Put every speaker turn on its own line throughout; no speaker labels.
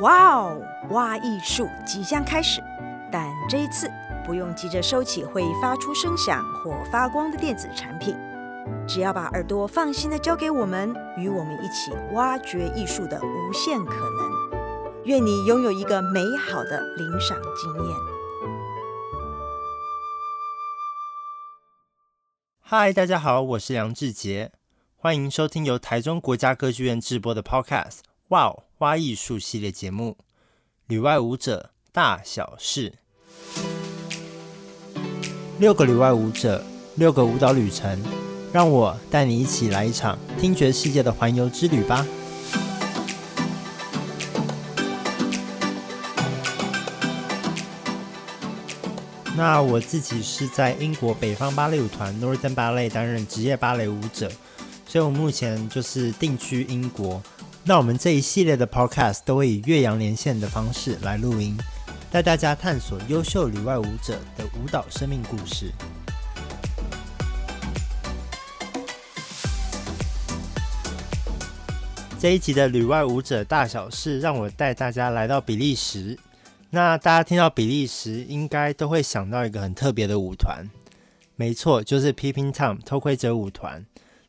哇哦，挖艺术即将开始，但这一次不用急着收起会发出声响或发光的电子产品，只要把耳朵放心的交给我们，与我们一起挖掘艺术的无限可能。愿你拥有一个美好的领赏经验。
嗨，大家好，我是梁志杰，欢迎收听由台中国家歌剧院制播的 Podcast。哇哦，挖艺术系列节目，旅外舞者大小事，六个旅外舞者，六个舞蹈旅程，让我带你一起来一场听觉世界的环游之旅吧。那我自己是在英国北方芭蕾舞团 Northern Ballet 担任职业芭蕾舞者，所以我目前就是定居英国。那我们这一系列的 Podcast 都会以岳阳连线的方式来录音，带大家探索优秀旅外舞者的舞蹈生命故事。这一集的旅外舞者大小事，让我带大家来到比利时。那大家听到比利时，应该都会想到一个很特别的舞团，没错，就是 Peeping Tom 偷窥者舞团。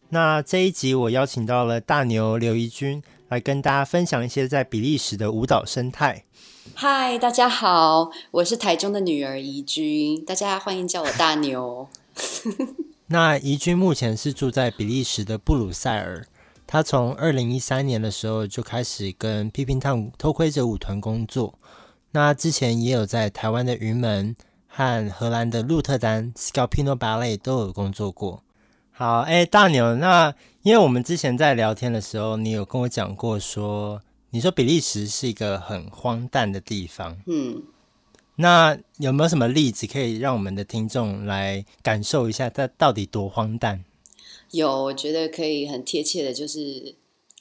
那这一集我邀请到了大牛刘怡君。来跟大家分享一些在比利时的舞蹈生态。
嗨，大家好，我是台中的女儿怡君，大家欢迎叫我大牛。
那怡君目前是住在比利时的布鲁塞尔，她从二零一三年的时候就开始跟 Peeping Tom 偷窥者舞团工作。那之前也有在台湾的云门和荷兰的鹿特丹 Scapino Ballet 都有工作过。好，哎，大牛，那。因为我们之前在聊天的时候，你有跟我讲过说，你说比利时是一个很荒诞的地方。
嗯，
那有没有什么例子可以让我们的听众来感受一下，它到底多荒诞？
有，我觉得可以很贴切的，就是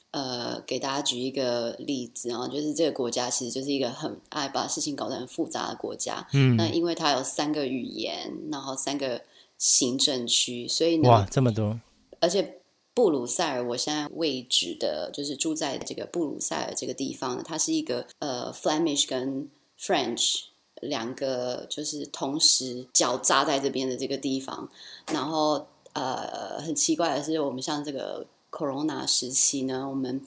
呃，给大家举一个例子啊，就是这个国家其实就是一个很爱把事情搞得很复杂的国家。嗯，那因为它有三个语言，然后三个行政区，所以呢，
哇，这么多，
而且。布鲁塞尔，我现在位置的就是住在这个布鲁塞尔这个地方，它是一个呃，Flemish 跟 French 两个就是同时交杂在这边的这个地方。然后呃，很奇怪的是，我们像这个 Corona 时期呢，我们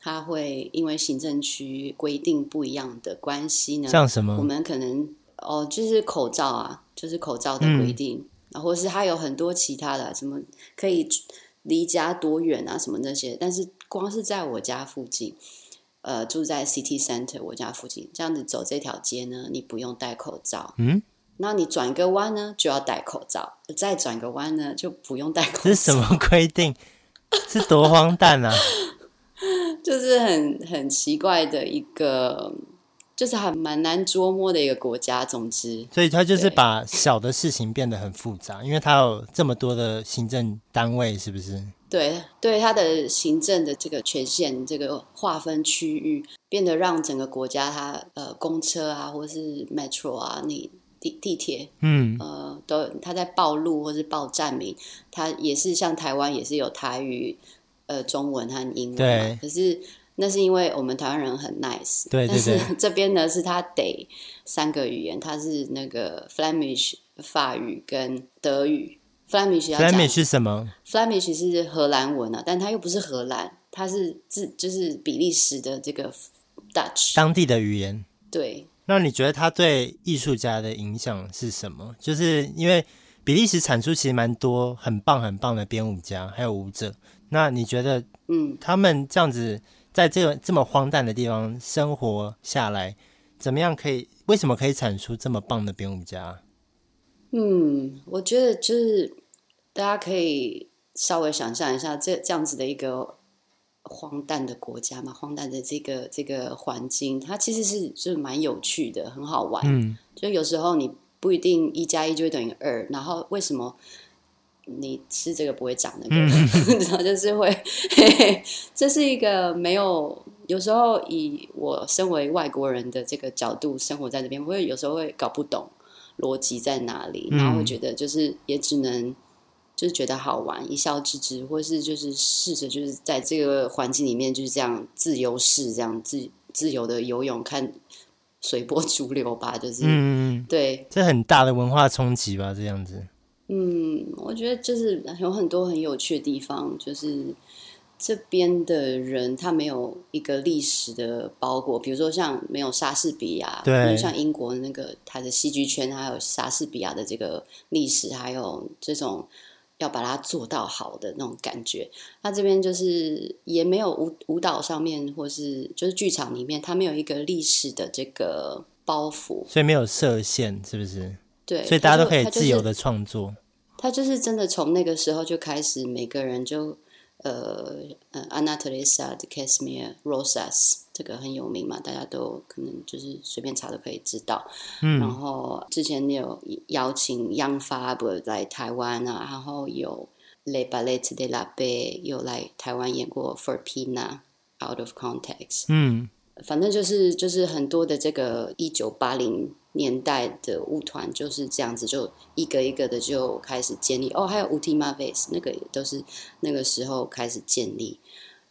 它会因为行政区规定不一样的关系呢，
像什么？
我们可能哦，就是口罩啊，就是口罩的规定，然后、嗯、是它有很多其他的，什么可以。离家多远啊？什么那些？但是光是在我家附近，呃，住在 City Center 我家附近，这样子走这条街呢，你不用戴口罩。嗯，那你转个弯呢，就要戴口罩；再转个弯呢，就不用戴口罩。
这是什么规定？是多荒诞啊！
就是很很奇怪的一个。就是还蛮难捉摸的一个国家，总之，
所以他就是把小的事情变得很复杂，因为他有这么多的行政单位，是不是？
对，对，他的行政的这个权限，这个划分区域，变得让整个国家它呃公车啊，或是 metro 啊，你地地铁，嗯，呃，都他在报路或是报站名，他也是像台湾也是有台语、呃中文和英文，对，可是。那是因为我们台湾人很 nice，
对对对，但是
这边呢是他得三个语言，他是那个 Flemish 法语跟德语。Flemish 要
Flemish 是什么
？Flemish 是荷兰文啊，但它又不是荷兰，它是自就是比利时的这个 Dutch
当地的语言。
对，
那你觉得它对艺术家的影响是什么？就是因为比利时产出其实蛮多很棒很棒的编舞家还有舞者，那你觉得嗯他们这样子？在这个这么荒诞的地方生活下来，怎么样可以？为什么可以产出这么棒的编舞家？
嗯，我觉得就是大家可以稍微想象一下，这这样子的一个荒诞的国家嘛，荒诞的这个这个环境，它其实是就是蛮有趣的，很好玩。嗯，就有时候你不一定一加一就会等于二，然后为什么？你吃这个不会长那个，然后、嗯、就是会 嘿嘿，这是一个没有。有时候以我身为外国人的这个角度生活在这边，会有时候会搞不懂逻辑在哪里，然后会觉得就是也只能就是觉得好玩，一笑置之，或是就是试着就是在这个环境里面就是这样自由式这样自自由的游泳，看随波逐流吧，就是
嗯，
对，
这很大的文化冲击吧，这样子。
嗯，我觉得就是有很多很有趣的地方，就是。这边的人他没有一个历史的包裹，比如说像没有莎士比亚，对，像英国那个他的戏剧圈，还有莎士比亚的这个历史，还有这种要把它做到好的那种感觉。他这边就是也没有舞舞蹈上面，或是就是剧场里面，他没有一个历史的这个包袱，
所以没有设限，是不是？
对，
所以大家都可以自由的创作。
他就是真的从那个时候就开始，每个人就。呃呃，Anna Teresa de Casimir Rosas 这个很有名嘛，大家都可能就是随便查都可以知道。嗯，然后之前有邀请 Young Fabre 来台湾啊，然后有 Les Ballets de la Paix 有来台湾演过 For Pina Out of Context。嗯，反正就是就是很多的这个一九八零。年代的舞团就是这样子，就一个一个的就开始建立。哦，还有 Ultima Vez 那个也都是那个时候开始建立。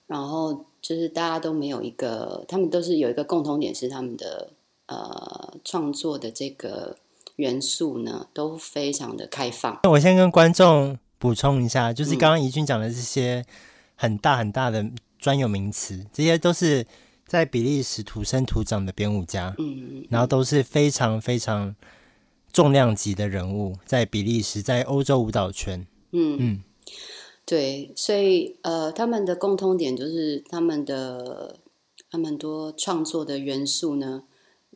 然后就是大家都没有一个，他们都是有一个共同点，是他们的呃创作的这个元素呢都非常的开放。
那我先跟观众补充一下，就是刚刚怡君讲的这些很大很大的专有名词，这些都是。在比利时土生土长的编舞家，嗯，然后都是非常非常重量级的人物，在比利时，在欧洲舞蹈圈，嗯嗯，
对，所以呃，他们的共通点就是他们的他们多创作的元素呢，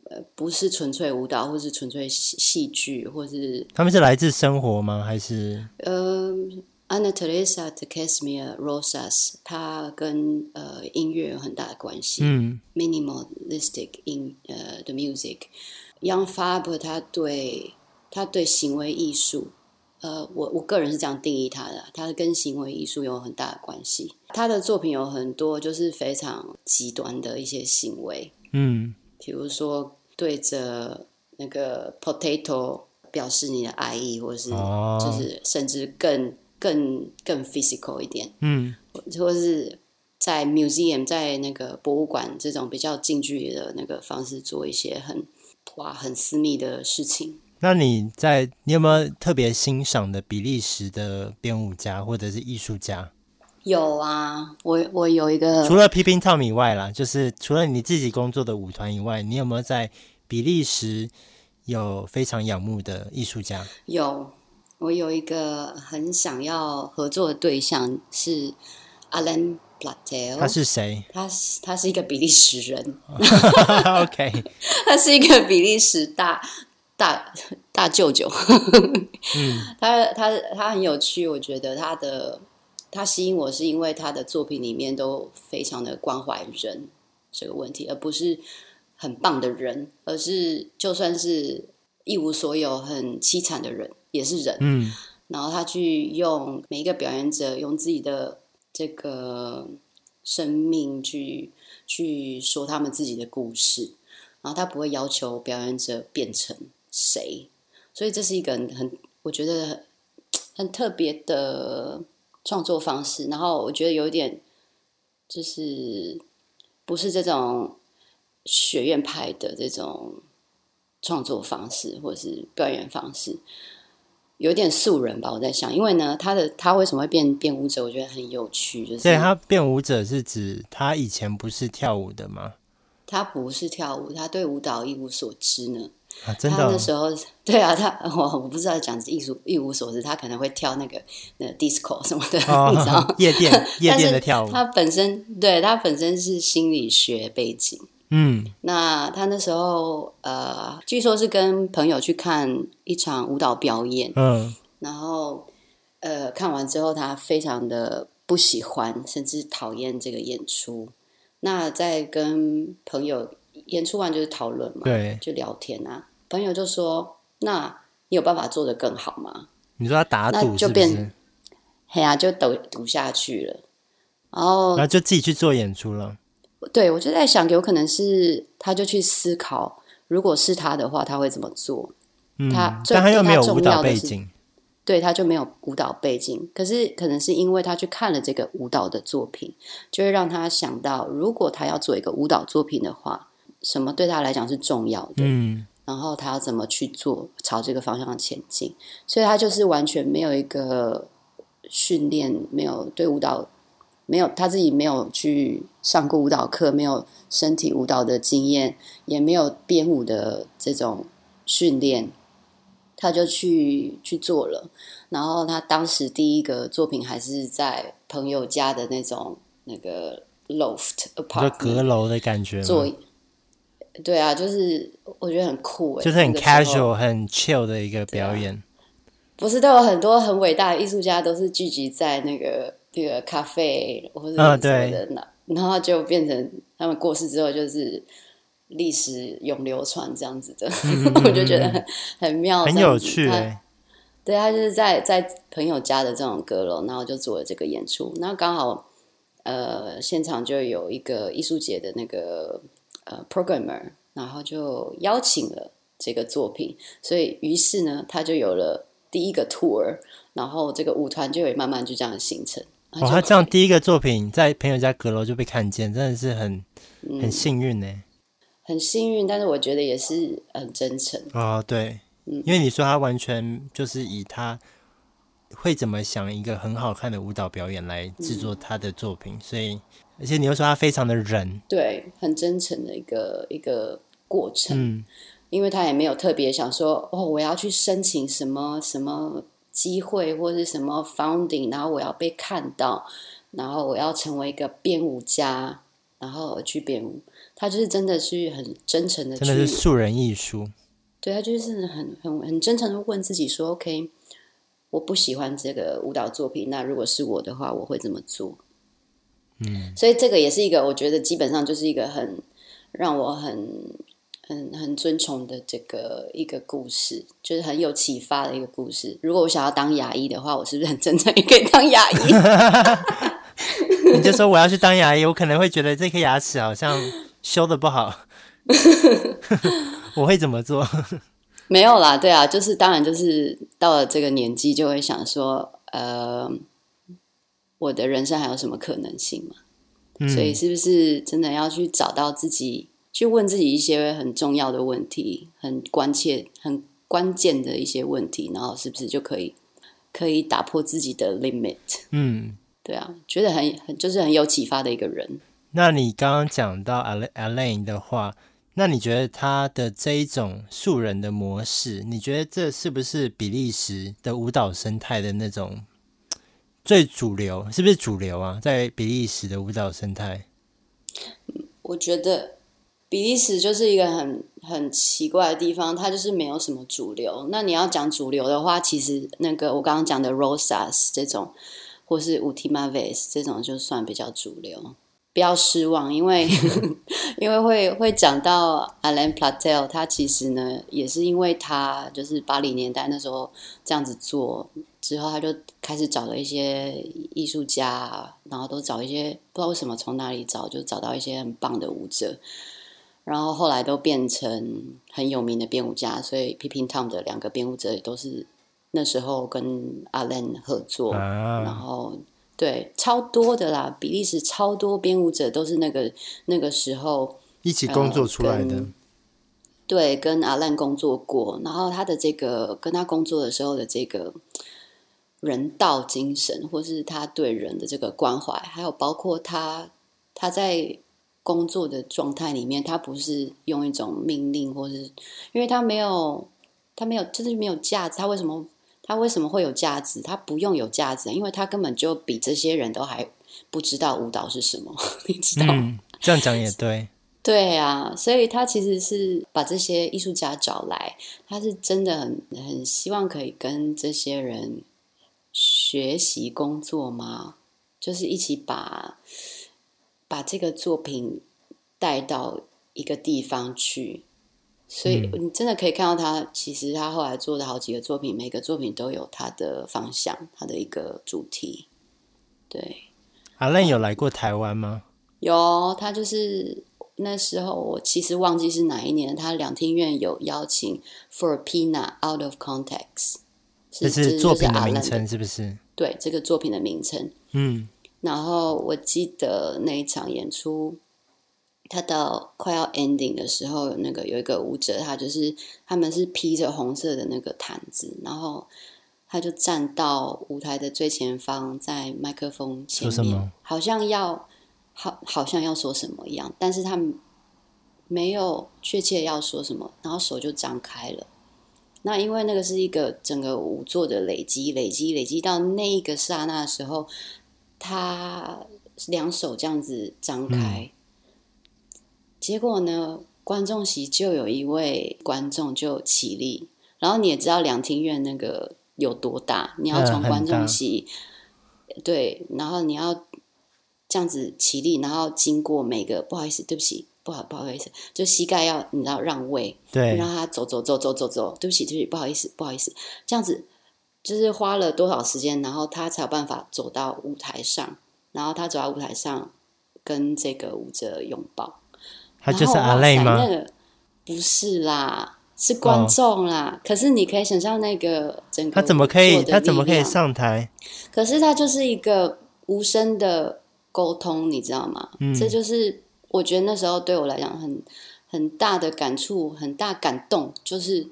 呃，不是纯粹舞蹈，或是纯粹戏戏剧，或是
他们是来自生活吗？还是呃
？Anna Teresa de Casimir Rosas，他跟呃音乐有很大的关系。嗯，minimalistic in 呃、uh, the music。Young Fabre 他对他对行为艺术，呃，我我个人是这样定义他的，他跟行为艺术有很大的关系。他的作品有很多就是非常极端的一些行为，嗯，比如说对着那个 potato 表示你的爱意，或是就是甚至更。更更 physical 一点，嗯，或者是在 museum 在那个博物馆这种比较近距离的那个方式做一些很哇很私密的事情。
那你在你有没有特别欣赏的比利时的编舞家或者是艺术家？
有啊，我我有一个，
除了 Peeping Tom 以外啦，就是除了你自己工作的舞团以外，你有没有在比利时有非常仰慕的艺术家？
有。我有一个很想要合作的对象是 Alain Platel。
他是谁？
他是他是一个比利时人。
OK，
他是一个比利时大大大舅舅。嗯，他他他很有趣，我觉得他的他吸引我是因为他的作品里面都非常的关怀人这个问题，而不是很棒的人，而是就算是一无所有、很凄惨的人。也是人，嗯，然后他去用每一个表演者用自己的这个生命去去说他们自己的故事，然后他不会要求表演者变成谁，所以这是一个很很我觉得很很特别的创作方式。然后我觉得有点就是不是这种学院派的这种创作方式或者是表演方式。有点素人吧，我在想，因为呢，他的他为什么会变变舞者？我觉得很有趣，就是
对他变舞者是指他以前不是跳舞的吗？
他不是跳舞，他对舞蹈一无所知呢。
啊，真的、哦？
他那时候对啊，他我我不知道讲艺术一无所知，他可能会跳那个那个 disco 什么的，
哦、
你知道
夜店夜店的跳舞。
他本身对他本身是心理学背景。嗯，那他那时候呃，据说是跟朋友去看一场舞蹈表演，嗯，然后呃，看完之后他非常的不喜欢，甚至讨厌这个演出。那在跟朋友演出完就是讨论嘛，
对，
就聊天啊。朋友就说：“那你有办法做得更好吗？”
你说他打赌是不是？
就变，嘿啊，就赌赌下去了，然后
然后就自己去做演出了。
对，我就在想，有可能是他就去思考，如果是他的话，他会怎么做？
嗯、
他，
但他又没有舞蹈背景，
对，他就没有舞蹈背景。可是可能是因为他去看了这个舞蹈的作品，就会让他想到，如果他要做一个舞蹈作品的话，什么对他来讲是重要的？嗯，然后他要怎么去做，朝这个方向前进？所以他就是完全没有一个训练，没有对舞蹈。没有，他自己没有去上过舞蹈课，没有身体舞蹈的经验，也没有编舞的这种训练，他就去去做了。然后他当时第一个作品还是在朋友家的那种那个 loft apartment，
阁楼的感觉。
做，对啊，就是我觉得很酷诶，
就是很 casual、很 chill 的一个表演。
不是都有很多很伟大的艺术家都是聚集在那个。这个咖啡或者什么的，那、哦、然后就变成他们过世之后，就是历史永流传这样子的，嗯、我就觉得很很妙，
很有趣。
对，他就是在在朋友家的这种阁楼，然后就做了这个演出。那刚好呃，现场就有一个艺术节的那个呃 programmer，然后就邀请了这个作品，所以于是呢，他就有了第一个 tour，然后这个舞团就会慢慢就这样形成。
哦，他这样第一个作品在朋友家阁楼就被看见，真的是很很幸运呢、嗯。
很幸运，但是我觉得也是很真诚。
哦，对，嗯，因为你说他完全就是以他会怎么想一个很好看的舞蹈表演来制作他的作品，嗯、所以而且你又说他非常的人，
对，很真诚的一个一个过程。嗯，因为他也没有特别想说，哦，我要去申请什么什么。机会或是什么 founding，然后我要被看到，然后我要成为一个编舞家，然后去编舞。他就是真的是很真诚的，
真的是素人艺术。
对，他就是很很很真诚的问自己说：“OK，我不喜欢这个舞蹈作品，那如果是我的话，我会怎么做？”嗯，所以这个也是一个，我觉得基本上就是一个很让我很。很很尊崇的这个一个故事，就是很有启发的一个故事。如果我想要当牙医的话，我是不是很真诚 也可以当牙医？
你就说我要去当牙医，我可能会觉得这颗牙齿好像修的不好，我会怎么做？
没有啦，对啊，就是当然就是到了这个年纪，就会想说，呃，我的人生还有什么可能性嘛？嗯，所以是不是真的要去找到自己？去问自己一些很重要的问题，很关切、很关键的一些问题，然后是不是就可以可以打破自己的 limit？嗯，对啊，觉得很很就是很有启发的一个人。
那你刚刚讲到 Alain 的话，那你觉得他的这一种素人的模式，你觉得这是不是比利时的舞蹈生态的那种最主流？是不是主流啊？在比利时的舞蹈生态，
我觉得。比利时就是一个很很奇怪的地方，它就是没有什么主流。那你要讲主流的话，其实那个我刚刚讲的 Rosas 这种，或是 Ultimaves 这种，就算比较主流。不要失望，因为 因为会会讲到 Alan Platel，他其实呢也是因为他就是八零年代那时候这样子做之后，他就开始找了一些艺术家，然后都找一些不知道为什么从哪里找，就找到一些很棒的舞者。然后后来都变成很有名的编舞家，所以 Peeping Tom 的两个编舞者也都是那时候跟 Alain 合作，啊、然后对超多的啦，比利时超多编舞者都是那个那个时候
一起工作出来的，呃、
对，跟 Alain 工作过，然后他的这个跟他工作的时候的这个人道精神，或是他对人的这个关怀，还有包括他他在。工作的状态里面，他不是用一种命令，或是因为他没有，他没有，就是没有价值。他为什么？他为什么会有价值？他不用有价值，因为他根本就比这些人都还不知道舞蹈是什么，你知道
这样讲也对。
对啊，所以他其实是把这些艺术家找来，他是真的很很希望可以跟这些人学习工作吗？就是一起把。把这个作品带到一个地方去，所以你真的可以看到他。其实他后来做的好几个作品，每个作品都有他的方向，他的一个主题。对
，Alain 有来过台湾吗？
有，他就是那时候我其实忘记是哪一年，他两厅院有邀请 For a Peanut Out of Context，
这是作品的名称，是不是？
对，这个作品的名称。
嗯。
然后我记得那一场演出，他到快要 ending 的时候，那个有一个舞者，他就是他们是披着红色的那个毯子，然后他就站到舞台的最前方，在麦克风前面，好像要好好像要说什么一样，但是他没有确切要说什么，然后手就张开了。那因为那个是一个整个舞作的累积，累积，累积到那一个刹那的时候。他两手这样子张开，嗯、结果呢，观众席就有一位观众就起立，然后你也知道两厅院那个有多大，你要从观众席，嗯、对，然后你要这样子起立，然后经过每个，不好意思，对不起，不好，不好意思，就膝盖要你知道让位，
对，
让他走走走走走走，对不起，对不起，不好意思，不好意思，这样子。就是花了多少时间，然后他才有办法走到舞台上，然后他走到舞台上跟这个舞者拥抱。
他就是阿累吗？
那个不是啦，是观众啦。哦、可是你可以想象那个整个他怎么可以，
他怎么可以上台？
可是他就是一个无声的沟通，你知道吗？嗯、这就是我觉得那时候对我来讲很很大的感触，很大感动，就是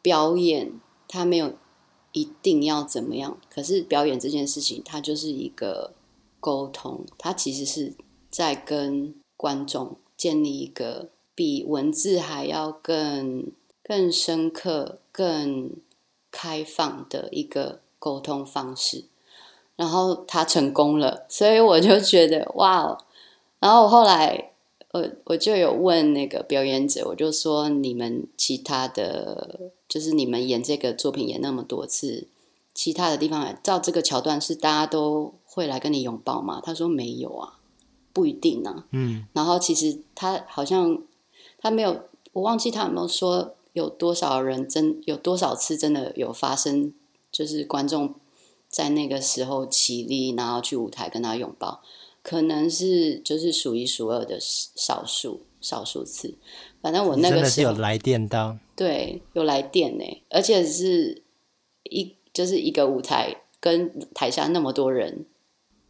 表演他没有。一定要怎么样？可是表演这件事情，它就是一个沟通，它其实是在跟观众建立一个比文字还要更更深刻、更开放的一个沟通方式。然后他成功了，所以我就觉得哇！然后我后来。我我就有问那个表演者，我就说，你们其他的，就是你们演这个作品演那么多次，其他的地方照这个桥段是大家都会来跟你拥抱吗？他说没有啊，不一定啊。嗯，然后其实他好像他没有，我忘记他有没有说有多少人真有多少次真的有发生，就是观众在那个时候起立，然后去舞台跟他拥抱。可能是就是数一数二的少数少数次，反正我那个时候
是有来电到，
对，有来电呢，而且是一就是一个舞台跟台下那么多人，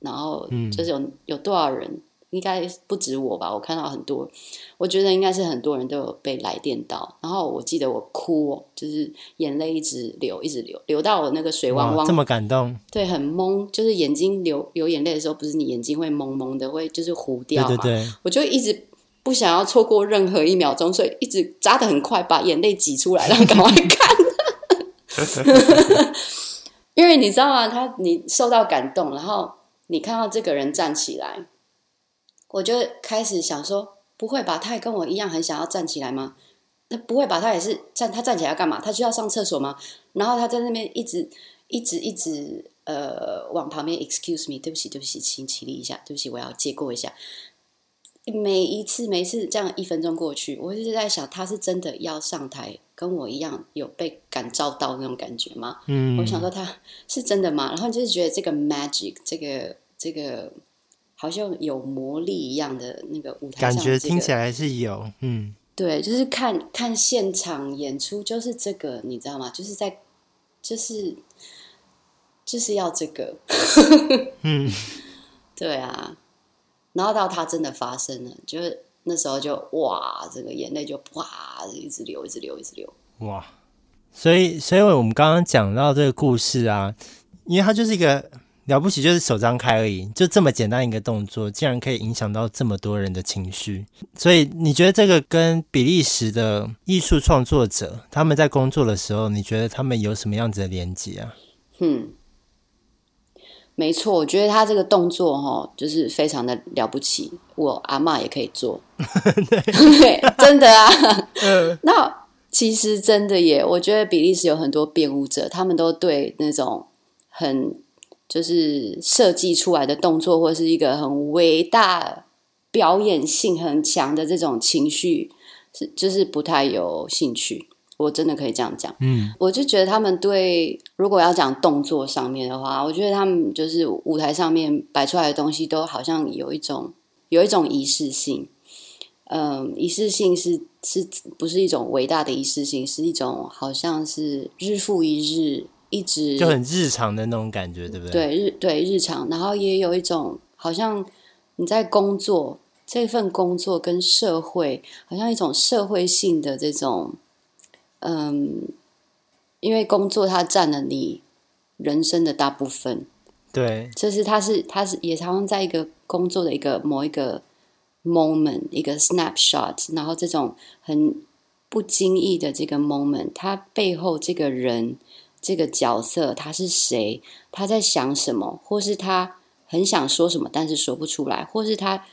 然后就是有、嗯、有多少人。应该不止我吧，我看到很多，我觉得应该是很多人都有被来电到。然后我记得我哭哦，就是眼泪一直流，一直流，流到我那个水汪汪，
这么感动。
对，很懵，就是眼睛流流眼泪的时候，不是你眼睛会蒙蒙的，会就是糊掉嘛。
对对对。
我就一直不想要错过任何一秒钟，所以一直扎的很快，把眼泪挤出来，然后赶快看。因为你知道吗？他你受到感动，然后你看到这个人站起来。我就开始想说，不会吧？他也跟我一样很想要站起来吗？那不会吧？他也是站，他站起来要干嘛？他需要上厕所吗？然后他在那边一直、一直、一直呃往旁边，excuse me，对不起，对不起，请起立一下，对不起，我要借过一下。每一次，每一次这样一分钟过去，我一直在想，他是真的要上台，跟我一样有被感召到那种感觉吗？嗯，我想说他是真的吗？然后就是觉得这个 magic，这个这个。好像有魔力一样的那个舞台上，
感觉听起来是有，嗯，
对，就是看看现场演出，就是这个，你知道吗？就是在，就是就是要这个，嗯，对啊。然后到它真的发生了，就是那时候就哇，这个眼泪就哇，一直流，一直流，一直流，
哇！所以，所以我们刚刚讲到这个故事啊，因为它就是一个。了不起，就是手张开而已，就这么简单一个动作，竟然可以影响到这么多人的情绪。所以你觉得这个跟比利时的艺术创作者他们在工作的时候，你觉得他们有什么样子的连接啊？
嗯，没错，我觉得他这个动作哈，就是非常的了不起，我阿嬷也可以做，对，真的啊。嗯，那其实真的耶，我觉得比利时有很多编舞者，他们都对那种很。就是设计出来的动作，或是一个很伟大、表演性很强的这种情绪，是就是不太有兴趣。我真的可以这样讲，嗯，我就觉得他们对，如果要讲动作上面的话，我觉得他们就是舞台上面摆出来的东西，都好像有一种有一种仪式性。嗯，仪式性是是不是一种伟大的仪式性？是一种好像是日复一日。一直
就很日常的那种感觉，对不对？
对日对日常，然后也有一种好像你在工作这份工作跟社会，好像一种社会性的这种，嗯，因为工作它占了你人生的大部分，
对，
就是它是它是也常常在一个工作的一个某一个 moment 一个 snapshot，然后这种很不经意的这个 moment，它背后这个人。这个角色他是谁？他在想什么？或是他很想说什么，但是说不出来？或是他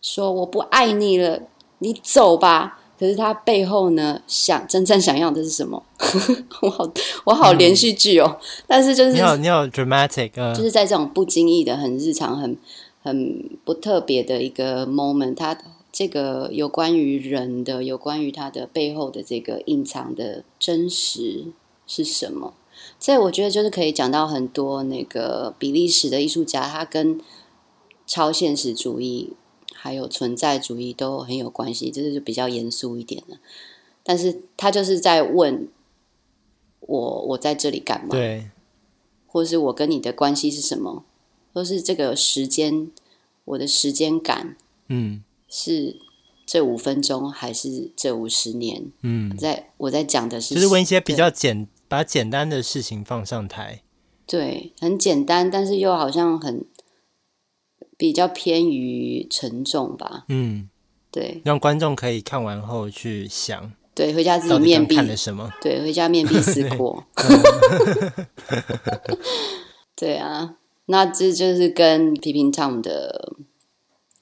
说我不爱你了，你走吧。可是他背后呢，想真正想要的是什么？我好，我好连续剧哦。嗯、但是就是
你好，你好，dramatic，、uh、
就是在这种不经意的、很日常、很很不特别的一个 moment，他这个有关于人的，有关于他的背后的这个隐藏的真实。是什么？这我觉得就是可以讲到很多那个比利时的艺术家，他跟超现实主义还有存在主义都很有关系，就是比较严肃一点的。但是他就是在问我，我在这里干嘛？
对，
或是我跟你的关系是什么？或是这个时间，我的时间感，嗯，是。这五分钟还是这五十年？嗯，在我在讲的是，
就是问一些比较简，把简单的事情放上台。
对，很简单，但是又好像很比较偏于沉重吧。嗯，对，
让观众可以看完后去想。
对，回家自己面壁
看了什么？
对，回家面壁思 过。对啊，那这就是跟 Peeping Tom 的。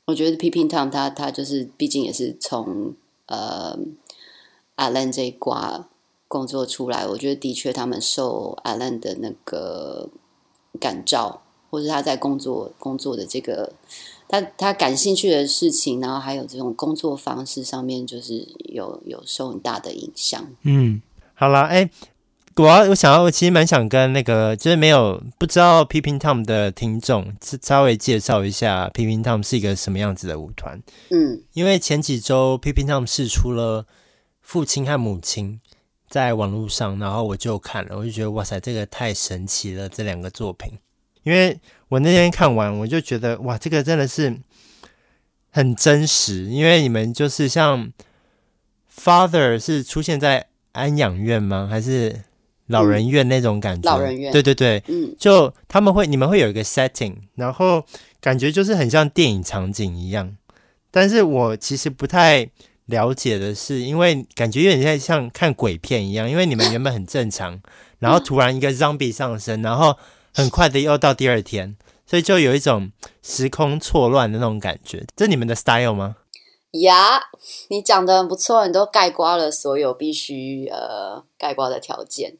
我觉得 Peeping Tom 他他就是，毕竟也是从呃 Alain 这一挂工作出来。我觉得的确，他们受 Alain 的那个感召，或者他在工作工作的这个他他感兴趣的事情，然后还有这种工作方式上面，就是有有受很大的影响。
嗯，好啦，哎。我要我想要，我其实蛮想跟那个就是没有不知道 Peeping Tom 的听众稍微介绍一下 Peeping Tom 是一个什么样子的舞团。嗯，因为前几周 Peeping Tom 释出了父亲和母亲在网络上，然后我就看了，我就觉得哇塞，这个太神奇了，这两个作品。因为我那天看完，我就觉得哇，这个真的是很真实，因为你们就是像 Father 是出现在安养院吗？还是？老人院那种感觉，
老人院，
对对对，嗯，就他们会，你们会有一个 setting，然后感觉就是很像电影场景一样。但是我其实不太了解的是，因为感觉有点像像看鬼片一样，因为你们原本很正常，然后突然一个 zombie 上身，然后很快的又到第二天，所以就有一种时空错乱的那种感觉。这是你们的 style 吗？
呀，你讲的很不错，你都概括了所有必须呃概括的条件。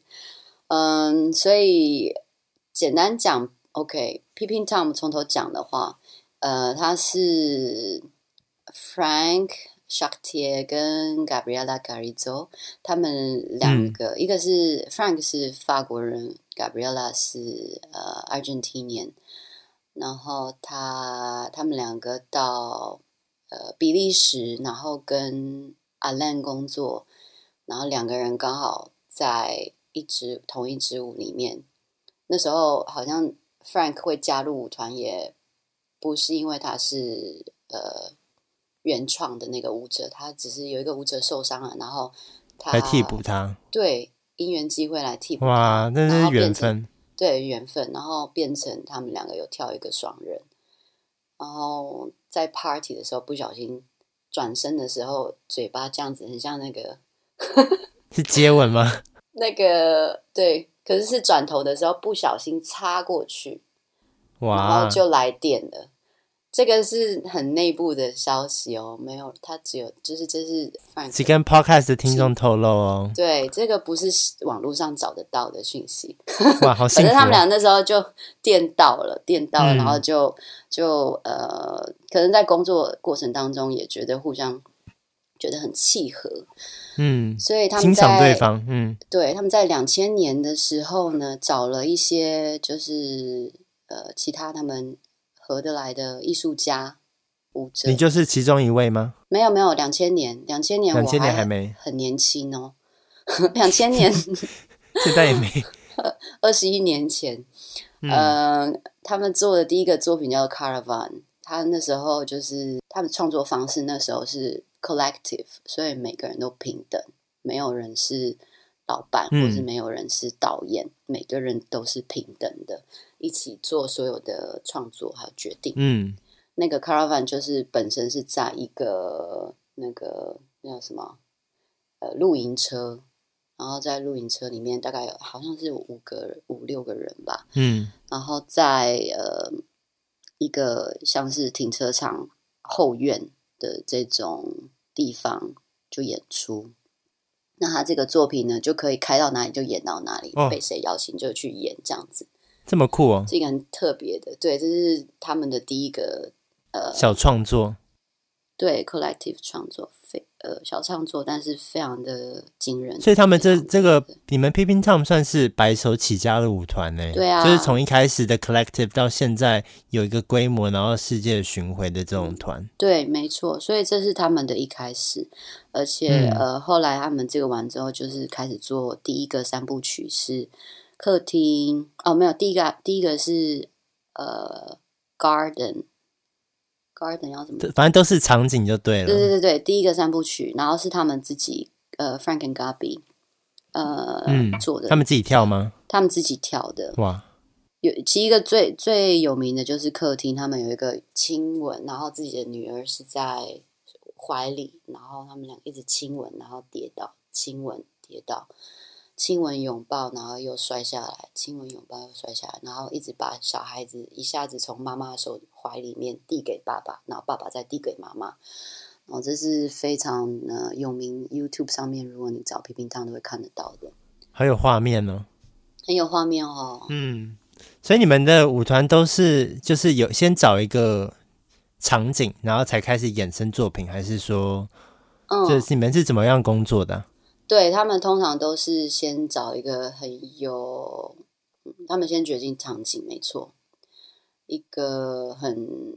嗯，所以简单讲，OK，Peeping Tom 从头讲的话，呃，他是 Frank Chartier 跟 Gabriela Garrizo，他们两个，嗯、一个是 Frank 是法国人，Gabriela 是呃 Argentinian，然后他他们两个到。呃，比利时，然后跟 Alain 工作，然后两个人刚好在一支同一支舞里面。那时候好像 Frank 会加入舞团，也不是因为他是呃原创的那个舞者，他只是有一个舞者受伤了，然后他
来替补他。
对，因缘机会来替补。
哇，那是缘分。
对，缘分，然后变成他们两个有跳一个双人，然后。在 party 的时候不小心转身的时候，嘴巴这样子很像那个
是接吻吗？
那个对，可是是转头的时候不小心插过去，哇，然后就来电了。这个是很内部的消息哦，没有，他只有就是这是
只跟 podcast 的听众透露哦。
对，这个不是网络上找得到的讯息。
哇，好幸福哦！
反正他们俩那时候就电到了，电到了，嗯、然后就就呃，可能在工作过程当中也觉得互相觉得很契合，嗯，所以他们在
对方，嗯，
对，他们在两千年的时候呢，找了一些就是呃其他他们。合得来的艺术家舞者，
你就是其中一位吗？
没有没有，两千年，两千年，两千年还没很年轻哦，两千年，
现在也没。
二十一年前，嗯、呃，他们做的第一个作品叫做《Caravan》，他那时候就是他们创作方式，那时候是 collective，所以每个人都平等，没有人是老板，或是没有人是导演，嗯、每个人都是平等的，一起做所有的创作还有决定。嗯，那个 Caravan 就是本身是在一个那个那叫什么？呃，露营车，然后在露营车里面大概有好像是有五个五六个人吧，嗯，然后在呃一个像是停车场后院的这种地方就演出。那他这个作品呢，就可以开到哪里就演到哪里，哦、被谁邀请就去演这样子，
这么酷哦，
这个很特别的，对，这是他们的第一个呃
小创作。
对，collective 创作非呃小创作，但是非常的惊人。
所以他们这这个你们 Peeping Tom 算是白手起家的舞团呢？
对啊，
就是从一开始的 collective 到现在有一个规模，然后世界巡回的这种团。
嗯。对，没错。所以这是他们的一开始，而且、嗯、呃后来他们这个完之后，就是开始做第一个三部曲是客厅哦，没有第一个第一个是呃 garden。Garden 要怎么？
反正都是场景就对了。
对对对对，第一个三部曲，然后是他们自己呃，Frank and Gabi 呃、嗯、做的。
他们自己跳吗？
他们自己跳的。
哇！
有其一个最最有名的就是客厅，他们有一个亲吻，然后自己的女儿是在怀里，然后他们俩一直亲吻，然后跌倒，亲吻跌倒。亲吻拥抱，然后又摔下来；亲吻拥抱又摔下来，然后一直把小孩子一下子从妈妈的手怀里面递给爸爸，然后爸爸再递给妈妈。然后这是非常呃有名，YouTube 上面如果你找 Peeping Tom 都会看得到的，
很有画面呢，
很有画面哦。
嗯，所以你们的舞团都是就是有先找一个场景，然后才开始衍生作品，还是说，嗯，就是你们是怎么样工作的？
对，他们通常都是先找一个很有，他们先决定场景，没错，一个很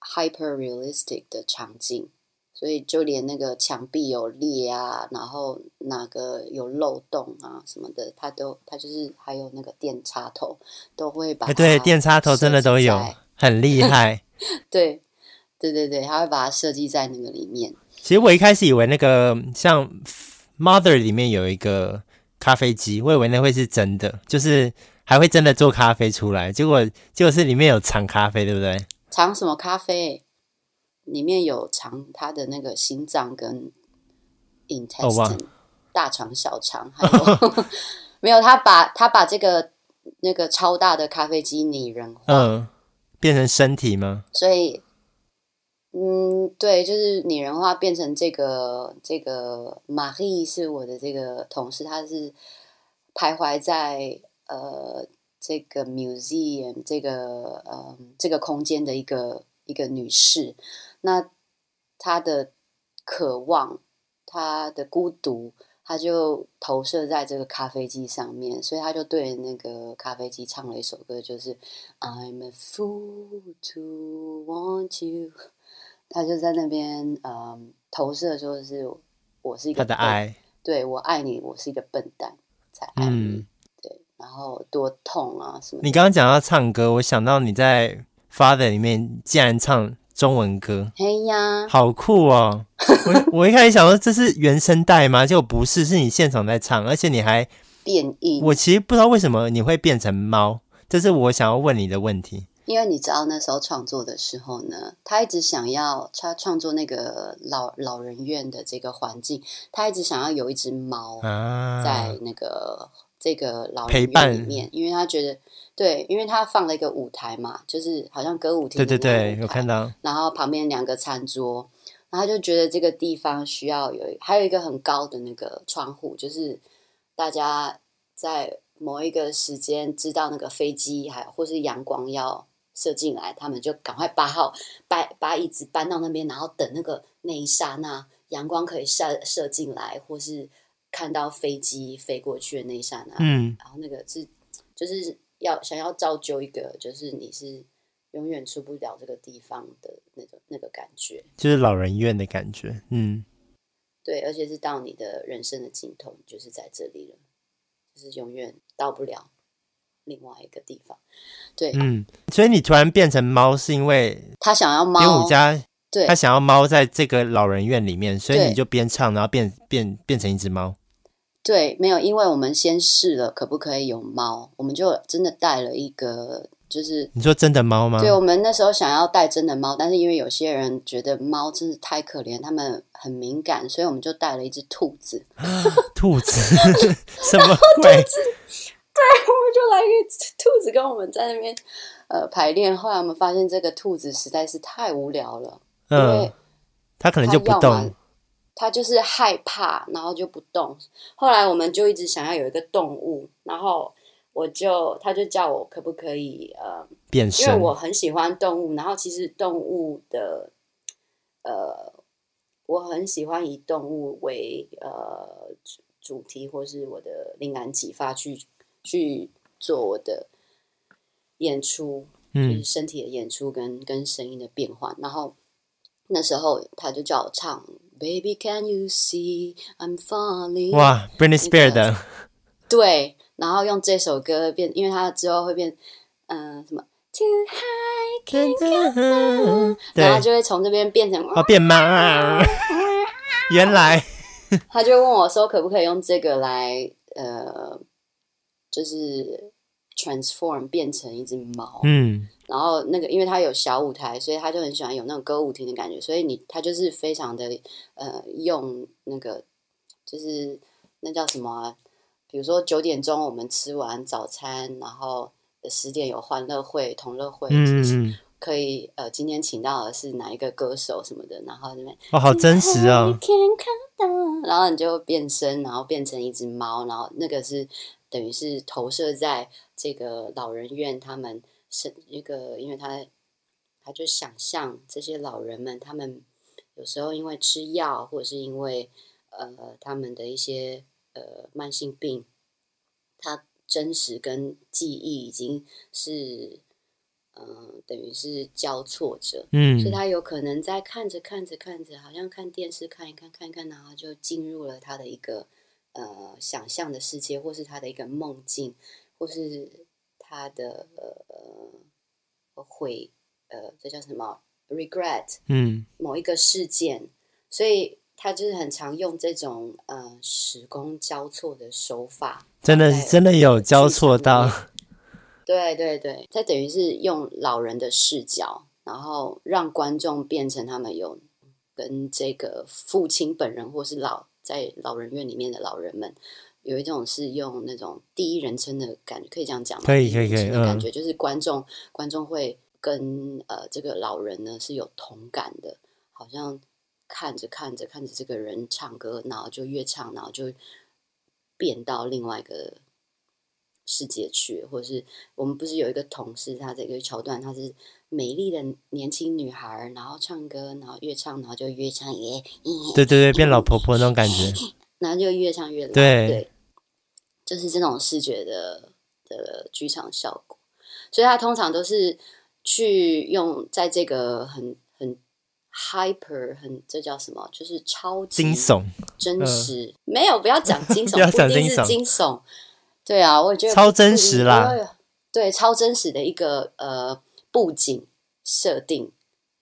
hyper realistic 的场景，所以就连那个墙壁有裂啊，然后哪个有漏洞啊什么的，他都他就是还有那个电插头都会把，
对，电插头真的都有，很厉害，
对，对对对，他会把它设计在那个里面。
其实我一开始以为那个像。Mother 里面有一个咖啡机，我以为那会是真的，就是还会真的做咖啡出来。结果结果是里面有藏咖啡，对不对？
藏什么咖啡？里面有藏他的那个心脏跟 intestine，、oh. 大肠、小肠，还有 没有？他把他把这个那个超大的咖啡机拟人化，
嗯，变成身体吗？
所以。嗯，对，就是拟人化变成这个这个玛丽是我的这个同事，她是徘徊在呃这个 museum 这个呃这个空间的一个一个女士，那她的渴望，她的孤独，她就投射在这个咖啡机上面，所以她就对那个咖啡机唱了一首歌，就是 I'm a fool to want you。他就在那边，嗯，投射说是我是一个
他的爱，
对，我爱你，我是一个笨蛋才爱你，嗯、对，然后多痛啊什么？
你刚刚讲到唱歌，我想到你在 Father 里面竟然唱中文歌，
嘿呀，
好酷哦！我我一开始想说这是原声带吗？结果不是，是你现场在唱，而且你还
变异。
我其实不知道为什么你会变成猫，这是我想要问你的问题。
因为你知道那时候创作的时候呢，他一直想要他创作那个老老人院的这个环境，他一直想要有一只猫在那个、啊、这个老人院里面，因为他觉得对，因为他放了一个舞台嘛，就是好像歌舞厅，
对对对，有看到，
然后旁边两个餐桌，然后他就觉得这个地方需要有，还有一个很高的那个窗户，就是大家在某一个时间知道那个飞机还或是阳光要。射进来，他们就赶快把好把把椅子搬到那边，然后等那个那一刹那阳光可以射射进来，或是看到飞机飞过去的那一刹那，嗯，然后那个是就是要想要造就一个，就是你是永远出不了这个地方的那种那个感觉，
就是老人院的感觉，嗯，
对，而且是到你的人生的尽头，就是在这里了，就是永远到不了。另外一个地方。对，
嗯，所以你突然变成猫，是因为
他想要猫。
编舞家，
对，
他想要猫在这个老人院里面，所以你就边唱，然后变变变成一只猫。
对，没有，因为我们先试了可不可以有猫，我们就真的带了一个。就是
你说真的猫吗？
对，我们那时候想要带真的猫，但是因为有些人觉得猫真是太可怜，他们很敏感，所以我们就带了一只兔子。
兔子？什么鬼？
兔子？对，我们就来一个兔子跟我们在那边呃排练。后来我们发现这个兔子实在是太无聊了，嗯、因为
它可能就不动，
它就是害怕，然后就不动。后来我们就一直想要有一个动物，然后。我就，他就叫我可不可以呃变身，因为我很喜欢动物，然后其实动物的呃，我很喜欢以动物为呃主主题，或是我的灵感启发去去做我的演出，嗯，就是身体的演出跟跟声音的变换。然后那时候他就叫我唱，Baby Can You See I'm Falling？
哇，Britney Spears 的，
对。然后用这首歌变，因为它之后会变，嗯、呃，什么？Too high can't come down，然后就会从这边变成
哦，变猫。原来
他就问我说，可不可以用这个来，呃，就是 transform 变成一只猫。嗯，然后那个，因为他有小舞台，所以他就很喜欢有那种歌舞厅的感觉，所以你他就是非常的呃，用那个就是那叫什么、啊？比如说九点钟我们吃完早餐，然后十点有欢乐会、同乐会，嗯，可以呃，今天请到的是哪一个歌手什么的，然后那边
哦，好真实啊！
然后你就变身，然后变成一只猫，然后那个是等于是投射在这个老人院，他们是一个，因为他他就想象这些老人们，他们有时候因为吃药，或者是因为呃他们的一些。呃，慢性病，他真实跟记忆已经是，呃，等于是交错着，嗯，所以他有可能在看着看着看着，好像看电视看一看看一看，然后就进入了他的一个呃想象的世界，或是他的一个梦境，或是他的呃悔呃，这叫什么 regret，嗯，某一个事件，所以。他就是很常用这种呃时空交错的手法，
真的真的有交错到。
对对对，他等于是用老人的视角，然后让观众变成他们有跟这个父亲本人，或是老在老人院里面的老人们，有一种是用那种第一人称的感觉，可以这样讲吗？
可以可以可以，
感觉就是观众、嗯、观众会跟呃这个老人呢是有同感的，好像。看着看着看着这个人唱歌，然后就越唱，然后就变到另外一个世界去，或者是我们不是有一个同事，他这个桥段，他是美丽的年轻女孩，然后唱歌，然后越唱，然后就越唱越，
对对对，变老婆婆那种感觉，
然后就越唱越老，
对，
对，就是这种视觉的的剧场效果，所以他通常都是去用在这个很很。Hyper 很，这叫什么？就是超级
惊悚、
真实。呃、没有，不要讲惊 悚，不一定是惊悚。对啊，我觉得
超真实啦。
对，超真实的一个呃布景设定，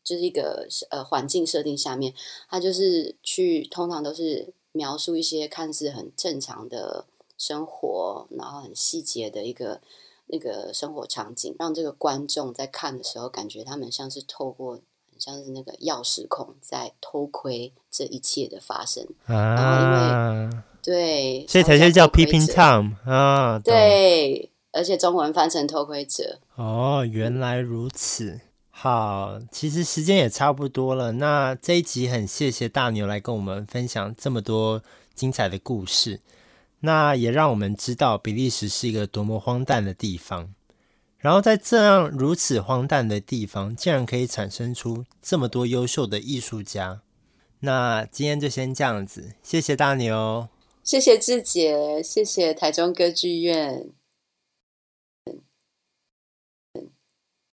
就是一个呃环境设定下面，它就是去通常都是描述一些看似很正常的生活，然后很细节的一个那个生活场景，让这个观众在看的时候，感觉他们像是透过。像是那个钥匙孔在偷窥这一切的发生，啊、然后因为对，
所以才叫 Peeping Tom 啊，
对，而且中文翻成偷窥者。
哦，原来如此。好，其实时间也差不多了。那这一集很谢谢大牛来跟我们分享这么多精彩的故事，那也让我们知道比利时是一个多么荒诞的地方。然后在这样如此荒诞的地方，竟然可以产生出这么多优秀的艺术家。那今天就先这样子，谢谢大牛，
谢谢志杰，谢谢台中歌剧院。